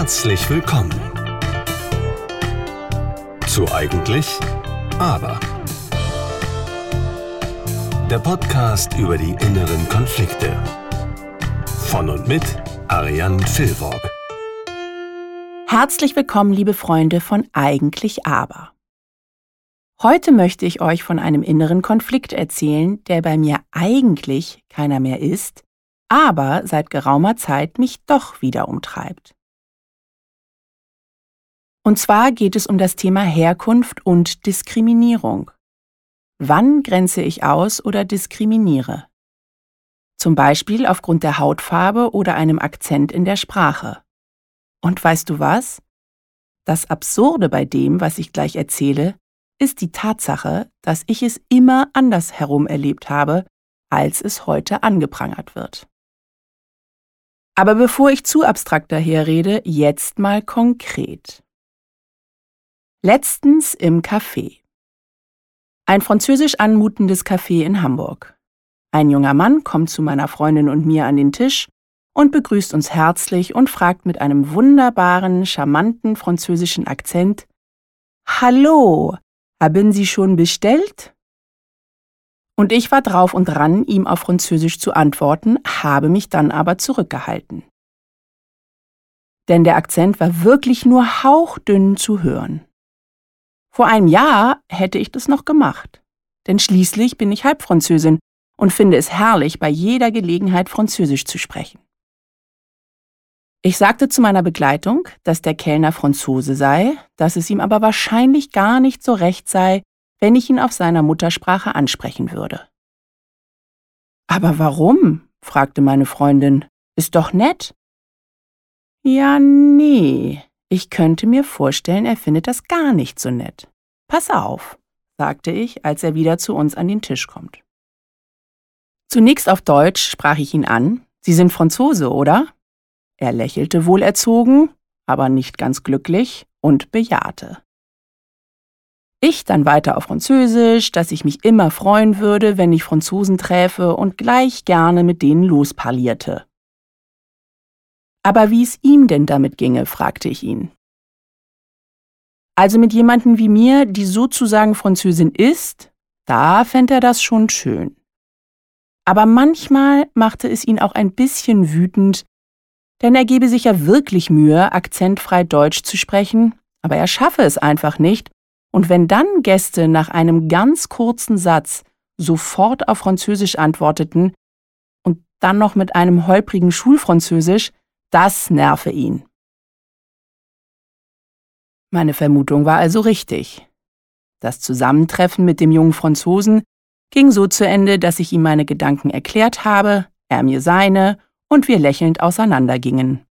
Herzlich willkommen zu Eigentlich Aber. Der Podcast über die inneren Konflikte. Von und mit Ariane Filborg. Herzlich willkommen, liebe Freunde von Eigentlich Aber. Heute möchte ich euch von einem inneren Konflikt erzählen, der bei mir eigentlich keiner mehr ist, aber seit geraumer Zeit mich doch wieder umtreibt. Und zwar geht es um das Thema Herkunft und Diskriminierung. Wann grenze ich aus oder diskriminiere? Zum Beispiel aufgrund der Hautfarbe oder einem Akzent in der Sprache. Und weißt du was? Das Absurde bei dem, was ich gleich erzähle, ist die Tatsache, dass ich es immer anders herum erlebt habe, als es heute angeprangert wird. Aber bevor ich zu abstrakt daherrede, jetzt mal konkret. Letztens im Café. Ein französisch anmutendes Café in Hamburg. Ein junger Mann kommt zu meiner Freundin und mir an den Tisch und begrüßt uns herzlich und fragt mit einem wunderbaren, charmanten französischen Akzent Hallo, haben Sie schon bestellt? Und ich war drauf und dran, ihm auf Französisch zu antworten, habe mich dann aber zurückgehalten. Denn der Akzent war wirklich nur hauchdünn zu hören. Vor einem Jahr hätte ich das noch gemacht. Denn schließlich bin ich Halbfranzösin und finde es herrlich, bei jeder Gelegenheit Französisch zu sprechen. Ich sagte zu meiner Begleitung, dass der Kellner Franzose sei, dass es ihm aber wahrscheinlich gar nicht so recht sei, wenn ich ihn auf seiner Muttersprache ansprechen würde. Aber warum? fragte meine Freundin. Ist doch nett. Ja, nee. Ich könnte mir vorstellen, er findet das gar nicht so nett. Pass auf, sagte ich, als er wieder zu uns an den Tisch kommt. Zunächst auf Deutsch sprach ich ihn an. Sie sind Franzose, oder? Er lächelte wohlerzogen, aber nicht ganz glücklich und bejahte. Ich dann weiter auf Französisch, dass ich mich immer freuen würde, wenn ich Franzosen träfe und gleich gerne mit denen losparlierte. Aber wie es ihm denn damit ginge, fragte ich ihn. Also mit jemandem wie mir, die sozusagen Französin ist, da fände er das schon schön. Aber manchmal machte es ihn auch ein bisschen wütend, denn er gebe sich ja wirklich Mühe, akzentfrei Deutsch zu sprechen, aber er schaffe es einfach nicht, und wenn dann Gäste nach einem ganz kurzen Satz sofort auf Französisch antworteten und dann noch mit einem holprigen Schulfranzösisch, das nerve ihn. Meine Vermutung war also richtig. Das Zusammentreffen mit dem jungen Franzosen ging so zu Ende, dass ich ihm meine Gedanken erklärt habe, er mir seine und wir lächelnd auseinandergingen.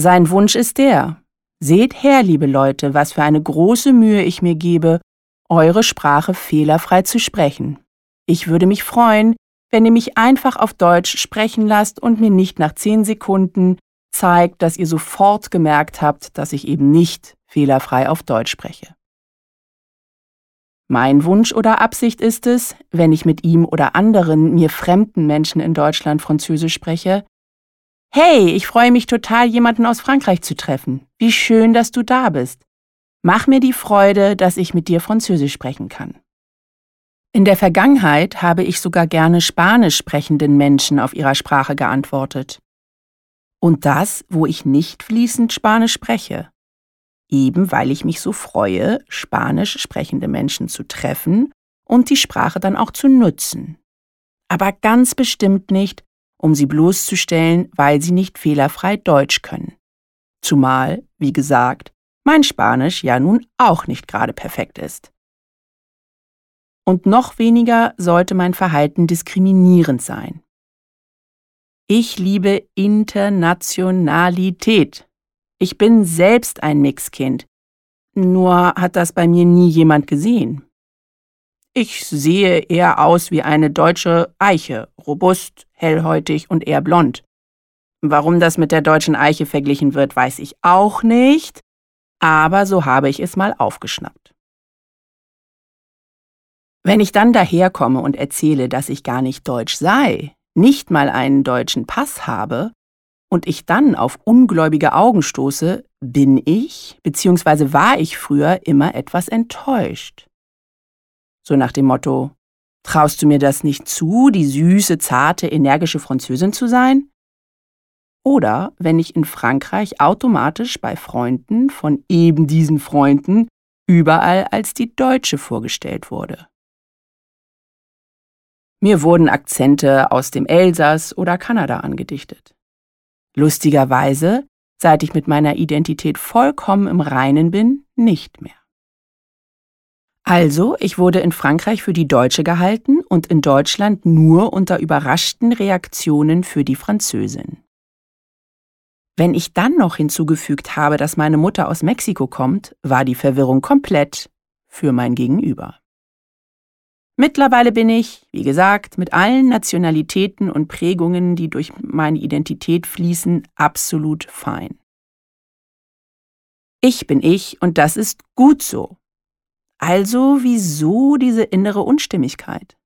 Sein Wunsch ist der, seht her, liebe Leute, was für eine große Mühe ich mir gebe, eure Sprache fehlerfrei zu sprechen. Ich würde mich freuen, wenn ihr mich einfach auf Deutsch sprechen lasst und mir nicht nach zehn Sekunden zeigt, dass ihr sofort gemerkt habt, dass ich eben nicht fehlerfrei auf Deutsch spreche. Mein Wunsch oder Absicht ist es, wenn ich mit ihm oder anderen mir fremden Menschen in Deutschland Französisch spreche, Hey, ich freue mich total, jemanden aus Frankreich zu treffen. Wie schön, dass du da bist. Mach mir die Freude, dass ich mit dir Französisch sprechen kann. In der Vergangenheit habe ich sogar gerne spanisch sprechenden Menschen auf ihrer Sprache geantwortet. Und das, wo ich nicht fließend Spanisch spreche eben weil ich mich so freue, spanisch sprechende Menschen zu treffen und die Sprache dann auch zu nutzen. Aber ganz bestimmt nicht, um sie bloßzustellen, weil sie nicht fehlerfrei Deutsch können. Zumal, wie gesagt, mein Spanisch ja nun auch nicht gerade perfekt ist. Und noch weniger sollte mein Verhalten diskriminierend sein. Ich liebe Internationalität. Ich bin selbst ein Mixkind. Nur hat das bei mir nie jemand gesehen. Ich sehe eher aus wie eine deutsche Eiche, robust, hellhäutig und eher blond. Warum das mit der deutschen Eiche verglichen wird, weiß ich auch nicht, aber so habe ich es mal aufgeschnappt. Wenn ich dann daherkomme und erzähle, dass ich gar nicht deutsch sei, nicht mal einen deutschen Pass habe und ich dann auf ungläubige Augen stoße, bin ich bzw. war ich früher immer etwas enttäuscht. So nach dem Motto, traust du mir das nicht zu, die süße, zarte, energische Französin zu sein? Oder wenn ich in Frankreich automatisch bei Freunden von eben diesen Freunden überall als die Deutsche vorgestellt wurde. Mir wurden Akzente aus dem Elsass oder Kanada angedichtet. Lustigerweise, seit ich mit meiner Identität vollkommen im Reinen bin, nicht mehr. Also, ich wurde in Frankreich für die Deutsche gehalten und in Deutschland nur unter überraschten Reaktionen für die Französin. Wenn ich dann noch hinzugefügt habe, dass meine Mutter aus Mexiko kommt, war die Verwirrung komplett für mein Gegenüber. Mittlerweile bin ich, wie gesagt, mit allen Nationalitäten und Prägungen, die durch meine Identität fließen, absolut fein. Ich bin ich und das ist gut so. Also wieso diese innere Unstimmigkeit?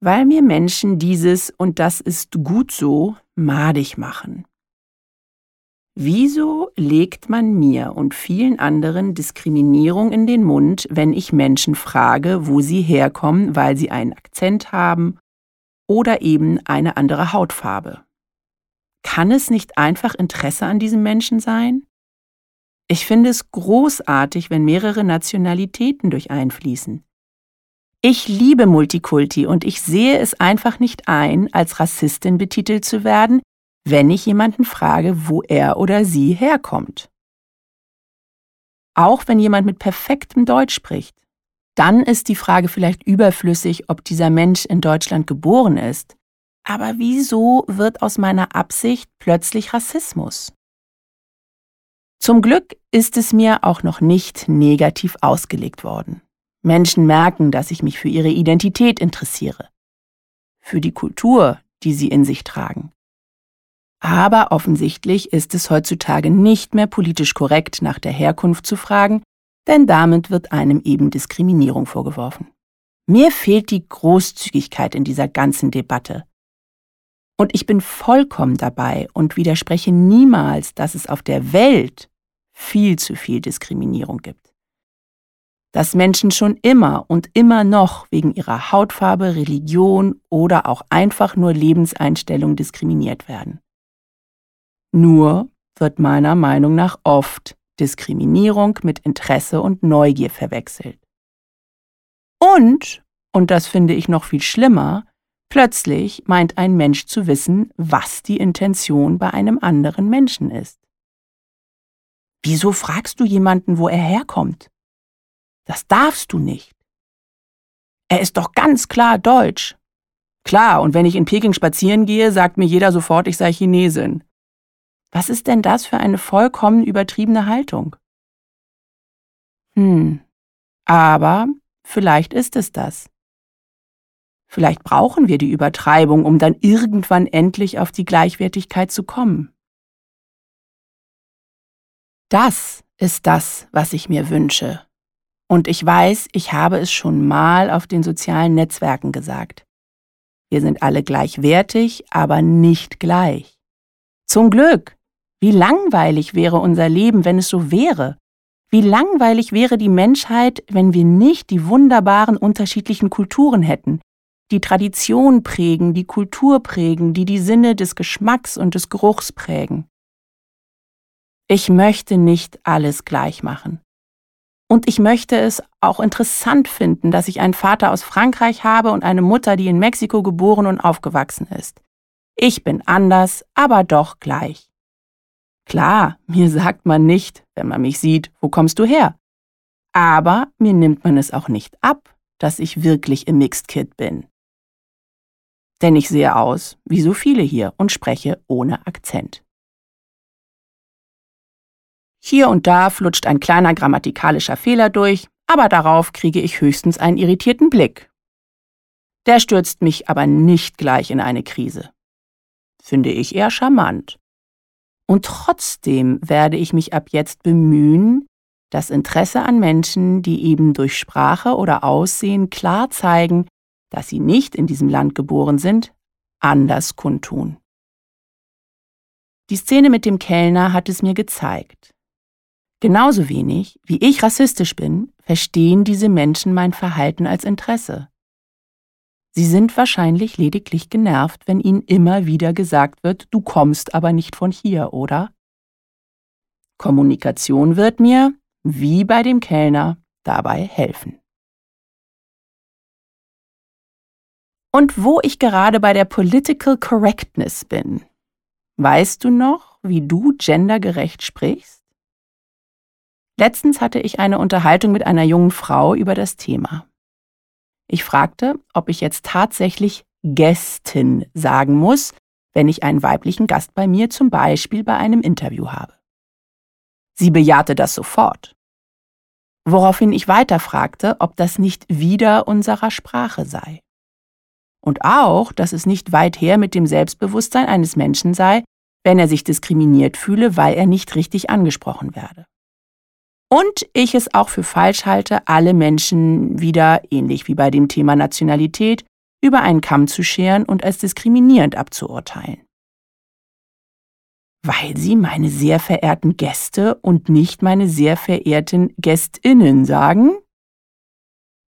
Weil mir Menschen dieses und das ist gut so madig machen. Wieso legt man mir und vielen anderen Diskriminierung in den Mund, wenn ich Menschen frage, wo sie herkommen, weil sie einen Akzent haben oder eben eine andere Hautfarbe? Kann es nicht einfach Interesse an diesem Menschen sein? Ich finde es großartig, wenn mehrere Nationalitäten durch einfließen. Ich liebe Multikulti und ich sehe es einfach nicht ein, als Rassistin betitelt zu werden, wenn ich jemanden frage, wo er oder sie herkommt. Auch wenn jemand mit perfektem Deutsch spricht, dann ist die Frage vielleicht überflüssig, ob dieser Mensch in Deutschland geboren ist. Aber wieso wird aus meiner Absicht plötzlich Rassismus? Zum Glück ist es mir auch noch nicht negativ ausgelegt worden. Menschen merken, dass ich mich für ihre Identität interessiere, für die Kultur, die sie in sich tragen. Aber offensichtlich ist es heutzutage nicht mehr politisch korrekt, nach der Herkunft zu fragen, denn damit wird einem eben Diskriminierung vorgeworfen. Mir fehlt die Großzügigkeit in dieser ganzen Debatte. Und ich bin vollkommen dabei und widerspreche niemals, dass es auf der Welt viel zu viel Diskriminierung gibt. Dass Menschen schon immer und immer noch wegen ihrer Hautfarbe, Religion oder auch einfach nur Lebenseinstellung diskriminiert werden. Nur wird meiner Meinung nach oft Diskriminierung mit Interesse und Neugier verwechselt. Und, und das finde ich noch viel schlimmer, plötzlich meint ein Mensch zu wissen, was die Intention bei einem anderen Menschen ist. Wieso fragst du jemanden, wo er herkommt? Das darfst du nicht. Er ist doch ganz klar deutsch. Klar, und wenn ich in Peking spazieren gehe, sagt mir jeder sofort, ich sei Chinesin. Was ist denn das für eine vollkommen übertriebene Haltung? Hm, aber vielleicht ist es das. Vielleicht brauchen wir die Übertreibung, um dann irgendwann endlich auf die Gleichwertigkeit zu kommen. Das ist das, was ich mir wünsche. Und ich weiß, ich habe es schon mal auf den sozialen Netzwerken gesagt. Wir sind alle gleichwertig, aber nicht gleich. Zum Glück, wie langweilig wäre unser Leben, wenn es so wäre? Wie langweilig wäre die Menschheit, wenn wir nicht die wunderbaren unterschiedlichen Kulturen hätten, die Tradition prägen, die Kultur prägen, die die Sinne des Geschmacks und des Geruchs prägen. Ich möchte nicht alles gleich machen. Und ich möchte es auch interessant finden, dass ich einen Vater aus Frankreich habe und eine Mutter, die in Mexiko geboren und aufgewachsen ist. Ich bin anders, aber doch gleich. Klar, mir sagt man nicht, wenn man mich sieht, wo kommst du her? Aber mir nimmt man es auch nicht ab, dass ich wirklich im Mixed Kid bin. Denn ich sehe aus wie so viele hier und spreche ohne Akzent. Hier und da flutscht ein kleiner grammatikalischer Fehler durch, aber darauf kriege ich höchstens einen irritierten Blick. Der stürzt mich aber nicht gleich in eine Krise. Finde ich eher charmant. Und trotzdem werde ich mich ab jetzt bemühen, das Interesse an Menschen, die eben durch Sprache oder Aussehen klar zeigen, dass sie nicht in diesem Land geboren sind, anders kundtun. Die Szene mit dem Kellner hat es mir gezeigt. Genauso wenig, wie ich rassistisch bin, verstehen diese Menschen mein Verhalten als Interesse. Sie sind wahrscheinlich lediglich genervt, wenn ihnen immer wieder gesagt wird, du kommst aber nicht von hier, oder? Kommunikation wird mir, wie bei dem Kellner, dabei helfen. Und wo ich gerade bei der Political Correctness bin, weißt du noch, wie du gendergerecht sprichst? Letztens hatte ich eine Unterhaltung mit einer jungen Frau über das Thema. Ich fragte, ob ich jetzt tatsächlich Gästin sagen muss, wenn ich einen weiblichen Gast bei mir zum Beispiel bei einem Interview habe. Sie bejahte das sofort. Woraufhin ich weiterfragte, ob das nicht wieder unserer Sprache sei. Und auch, dass es nicht weit her mit dem Selbstbewusstsein eines Menschen sei, wenn er sich diskriminiert fühle, weil er nicht richtig angesprochen werde. Und ich es auch für falsch halte, alle Menschen wieder, ähnlich wie bei dem Thema Nationalität, über einen Kamm zu scheren und als diskriminierend abzuurteilen. Weil sie meine sehr verehrten Gäste und nicht meine sehr verehrten Gästinnen sagen?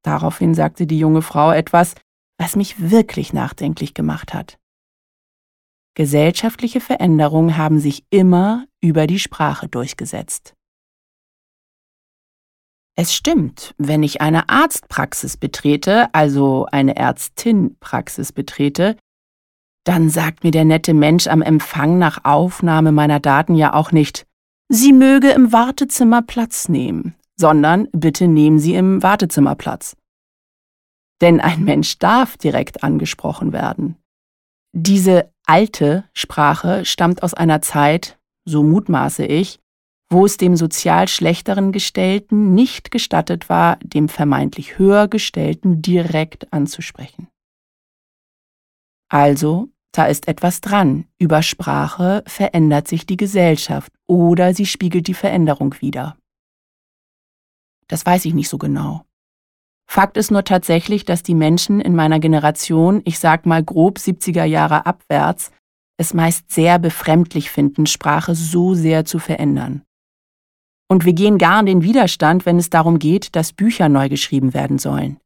Daraufhin sagte die junge Frau etwas, was mich wirklich nachdenklich gemacht hat. Gesellschaftliche Veränderungen haben sich immer über die Sprache durchgesetzt. Es stimmt, wenn ich eine Arztpraxis betrete, also eine Ärztin-Praxis betrete, dann sagt mir der nette Mensch am Empfang nach Aufnahme meiner Daten ja auch nicht, Sie möge im Wartezimmer Platz nehmen, sondern bitte nehmen Sie im Wartezimmer Platz. Denn ein Mensch darf direkt angesprochen werden. Diese alte Sprache stammt aus einer Zeit, so mutmaße ich, wo es dem sozial schlechteren Gestellten nicht gestattet war, dem vermeintlich höher Gestellten direkt anzusprechen. Also, da ist etwas dran. Über Sprache verändert sich die Gesellschaft oder sie spiegelt die Veränderung wider. Das weiß ich nicht so genau. Fakt ist nur tatsächlich, dass die Menschen in meiner Generation, ich sag mal grob 70er Jahre abwärts, es meist sehr befremdlich finden, Sprache so sehr zu verändern. Und wir gehen gar in den Widerstand, wenn es darum geht, dass Bücher neu geschrieben werden sollen.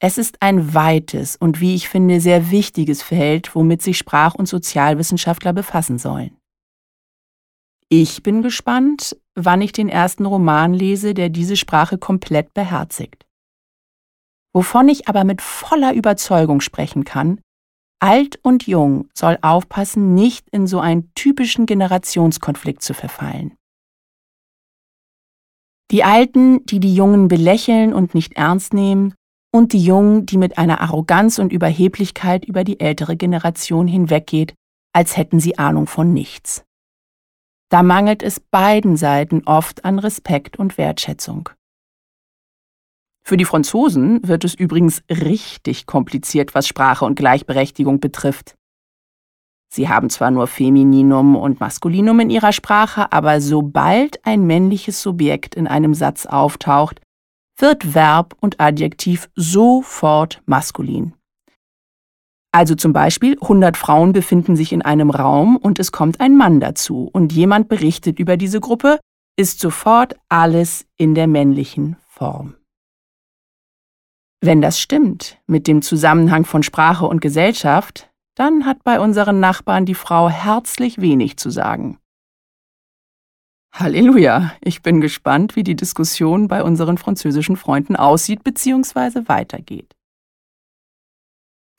Es ist ein weites und wie ich finde sehr wichtiges Feld, womit sich Sprach- und Sozialwissenschaftler befassen sollen. Ich bin gespannt, wann ich den ersten Roman lese, der diese Sprache komplett beherzigt. Wovon ich aber mit voller Überzeugung sprechen kann, alt und jung soll aufpassen, nicht in so einen typischen Generationskonflikt zu verfallen. Die Alten, die die Jungen belächeln und nicht ernst nehmen, und die Jungen, die mit einer Arroganz und Überheblichkeit über die ältere Generation hinweggeht, als hätten sie Ahnung von nichts. Da mangelt es beiden Seiten oft an Respekt und Wertschätzung. Für die Franzosen wird es übrigens richtig kompliziert, was Sprache und Gleichberechtigung betrifft. Sie haben zwar nur Femininum und Maskulinum in ihrer Sprache, aber sobald ein männliches Subjekt in einem Satz auftaucht, wird Verb und Adjektiv sofort maskulin. Also zum Beispiel 100 Frauen befinden sich in einem Raum und es kommt ein Mann dazu und jemand berichtet über diese Gruppe, ist sofort alles in der männlichen Form. Wenn das stimmt mit dem Zusammenhang von Sprache und Gesellschaft, dann hat bei unseren Nachbarn die Frau herzlich wenig zu sagen. Halleluja, ich bin gespannt, wie die Diskussion bei unseren französischen Freunden aussieht bzw. weitergeht.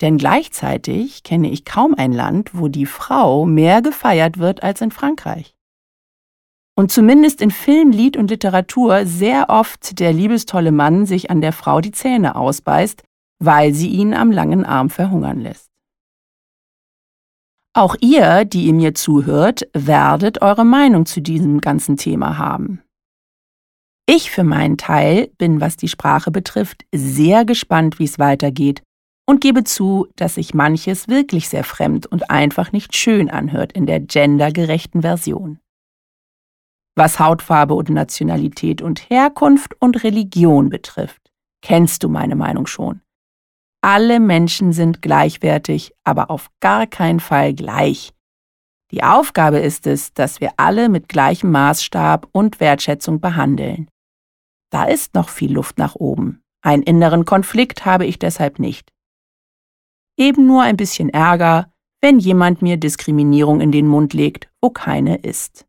Denn gleichzeitig kenne ich kaum ein Land, wo die Frau mehr gefeiert wird als in Frankreich. Und zumindest in Film, Lied und Literatur sehr oft der liebestolle Mann sich an der Frau die Zähne ausbeißt, weil sie ihn am langen Arm verhungern lässt. Auch ihr, die ihr mir zuhört, werdet eure Meinung zu diesem ganzen Thema haben. Ich für meinen Teil bin, was die Sprache betrifft, sehr gespannt, wie es weitergeht und gebe zu, dass sich manches wirklich sehr fremd und einfach nicht schön anhört in der gendergerechten Version. Was Hautfarbe und Nationalität und Herkunft und Religion betrifft, kennst du meine Meinung schon. Alle Menschen sind gleichwertig, aber auf gar keinen Fall gleich. Die Aufgabe ist es, dass wir alle mit gleichem Maßstab und Wertschätzung behandeln. Da ist noch viel Luft nach oben. Einen inneren Konflikt habe ich deshalb nicht. Eben nur ein bisschen Ärger, wenn jemand mir Diskriminierung in den Mund legt, wo keine ist.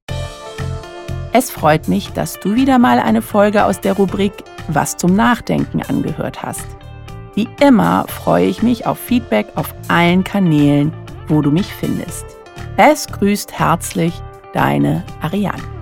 Es freut mich, dass du wieder mal eine Folge aus der Rubrik Was zum Nachdenken angehört hast. Wie immer freue ich mich auf Feedback auf allen Kanälen, wo du mich findest. Es grüßt herzlich deine Ariane.